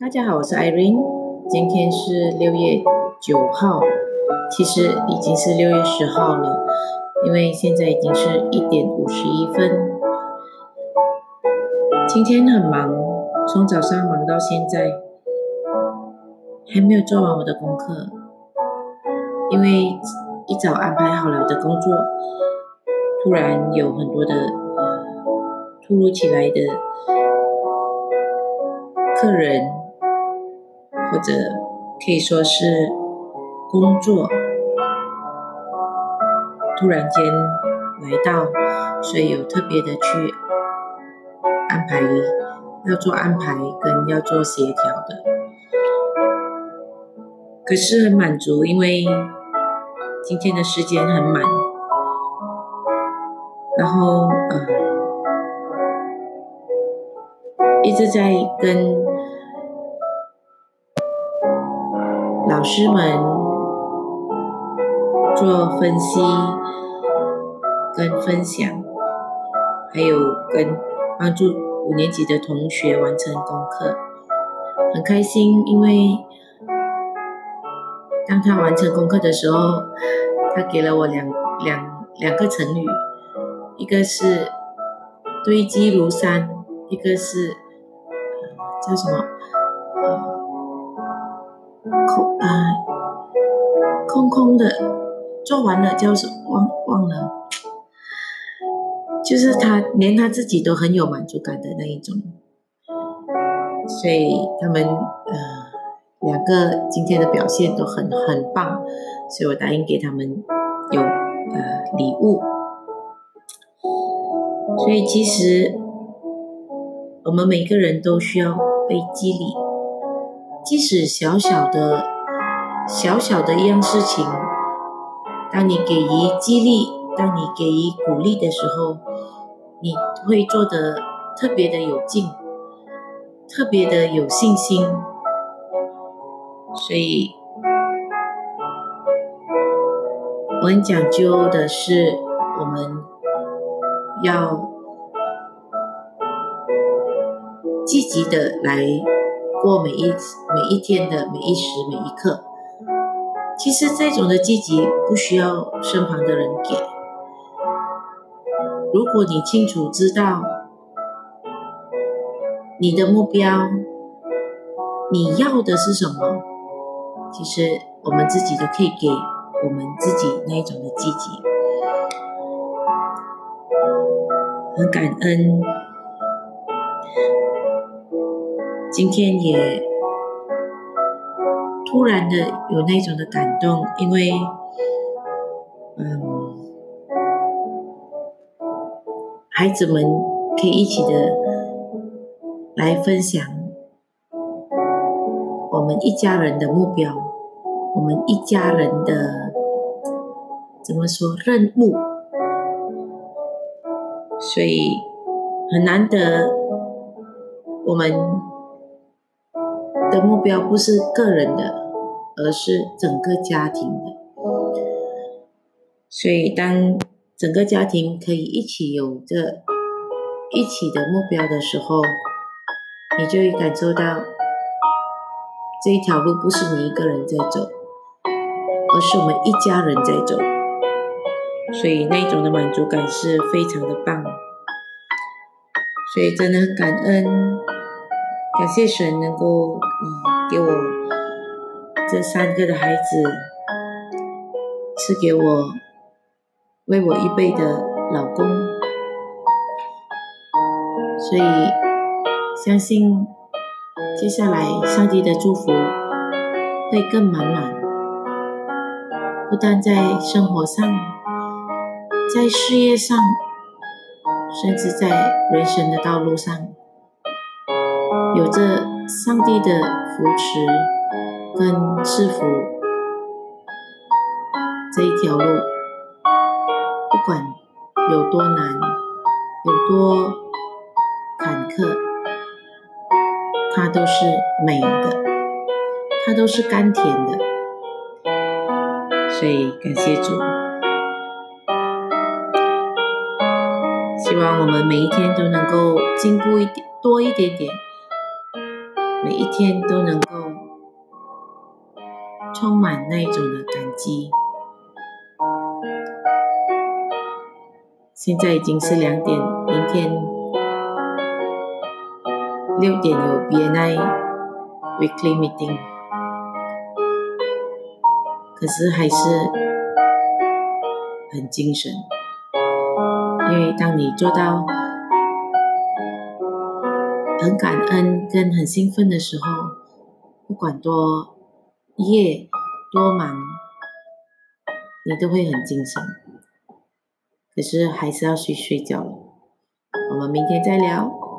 大家好，我是 Irene，今天是六月九号，其实已经是六月十号了，因为现在已经是一点五十一分。今天很忙，从早上忙到现在，还没有做完我的功课，因为一早安排好了的工作，突然有很多的突如其来的客人，或者可以说是工作，突然间来到，所以有特别的去。安排要做安排跟要做协调的，可是很满足，因为今天的时间很满，然后呃一直在跟老师们做分析跟分享，还有跟帮助。五年级的同学完成功课，很开心，因为当他完成功课的时候，他给了我两两两个成语，一个是堆积如山，一个是叫什么？空啊，空空的，做完了叫什忘忘了。就是他连他自己都很有满足感的那一种，所以他们呃两个今天的表现都很很棒，所以我答应给他们有呃礼物。所以其实我们每个人都需要被激励，即使小小的小小的一样事情，当你给予激励，当你给予鼓励的时候。你会做的特别的有劲，特别的有信心，所以我很讲究的是，我们要积极的来过每一每一天的每一时每一刻。其实这种的积极不需要身旁的人给。如果你清楚知道你的目标，你要的是什么，其实我们自己都可以给我们自己那一种的积极。很感恩，今天也突然的有那种的感动，因为，嗯。孩子们可以一起的来分享我们一家人的目标，我们一家人的怎么说任务，所以很难得我们的目标不是个人的，而是整个家庭的，所以当。整个家庭可以一起有着一起的目标的时候，你就会感受到这一条路不是你一个人在走，而是我们一家人在走，所以那种的满足感是非常的棒。所以真的很感恩，感谢神能够嗯给我这三个的孩子，赐给我。为我预备的老公，所以相信接下来上帝的祝福会更满满，不但在生活上，在事业上，甚至在人生的道路上，有着上帝的扶持跟赐福这一条路。不管有多难，有多坎坷，它都是美的，它都是甘甜的。所以感谢主，希望我们每一天都能够进步一点，多一点点，每一天都能够充满那一种的感激。现在已经是两点，明天六点有 BNI weekly meeting，可是还是很精神，因为当你做到很感恩跟很兴奋的时候，不管多夜多忙，你都会很精神。可是还是要去睡觉了，我们明天再聊。